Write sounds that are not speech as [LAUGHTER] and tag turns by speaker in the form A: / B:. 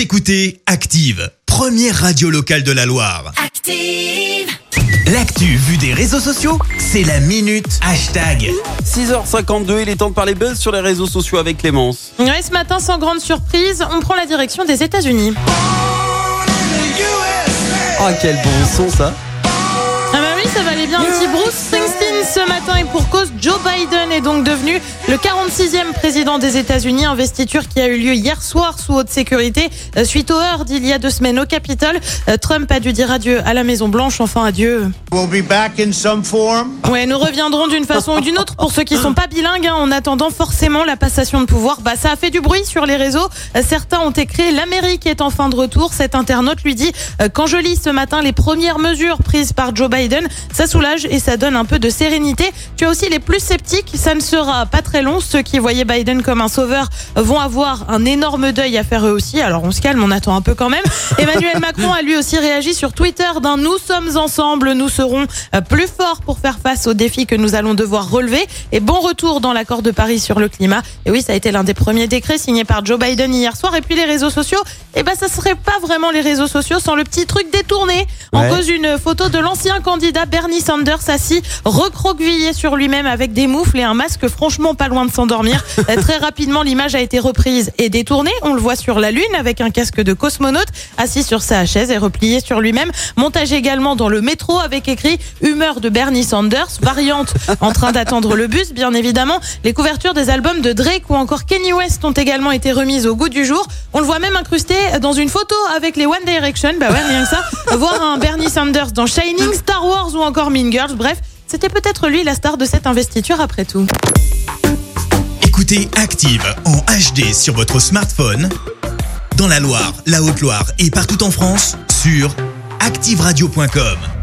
A: Vous écoutez Active, première radio locale de la Loire.
B: Active.
A: L'actu vue des réseaux sociaux, c'est la minute hashtag.
C: 6h52, il est temps de parler buzz sur les réseaux sociaux avec Clémence.
D: Ouais, ce matin, sans grande surprise, on prend la direction des États-Unis.
C: Ah, quel bon son ça
D: Ah bah oui, ça valait bien un petit Bruce Springsteen ce matin et pour cause, Joe Biden est donc devenu le 46e président des États-Unis, investiture qui a eu lieu hier soir sous haute sécurité euh, suite au heurts d'il y a deux semaines au Capitole. Euh, Trump a dû dire adieu à la Maison Blanche, enfin adieu.
E: We'll be back in some form.
D: Ouais, nous reviendrons d'une façon ou d'une autre pour ceux qui sont pas bilingues hein, en attendant forcément la passation de pouvoir. Bah ça a fait du bruit sur les réseaux. Euh, Certains ont écrit l'Amérique est en fin de retour. Cet internaute lui dit quand je lis ce matin les premières mesures prises par Joe Biden, ça soulage et ça donne un peu de sérénité. Tu as aussi les plus sceptiques, ça ne sera pas très long. Ceux qui voyaient Biden comme un sauveur vont avoir un énorme deuil à faire eux aussi. Alors on se calme, on attend un peu quand même. [LAUGHS] Emmanuel Macron a lui aussi réagi sur Twitter d'un nous sommes ensemble, nous serons plus forts pour faire face aux défis que nous allons devoir relever. Et bon retour dans l'accord de Paris sur le climat. Et oui, ça a été l'un des premiers décrets signés par Joe Biden hier soir. Et puis les réseaux sociaux, eh ben ça serait pas vraiment les réseaux sociaux sans le petit truc détourné. En
C: Ouais.
D: cause une photo de l'ancien candidat Bernie Sanders assis recroquevillé sur lui-même avec des moufles et un masque franchement pas loin de s'endormir. [LAUGHS] Euh, Très rapidement, l'image a été reprise et détournée. On le voit sur la lune avec un casque de cosmonaute assis sur sa chaise et replié sur lui-même. Montage également dans le métro avec écrit humeur de Bernie Sanders, variante [LAUGHS] en train d'attendre le bus, bien évidemment. Les couvertures des albums de Drake ou encore Kenny West ont également été remises au goût du jour. On le voit même incrusté dans une photo avec les One Direction. Bah ouais, rien que ça. Voir un Bernie Sanders dans Shining, Star Wars ou encore Mean Girls. Bref, c'était peut-être lui la star de cette investiture après tout.
A: Écoutez Active en HD sur votre smartphone, dans la Loire, la Haute-Loire et partout en France, sur activeradio.com.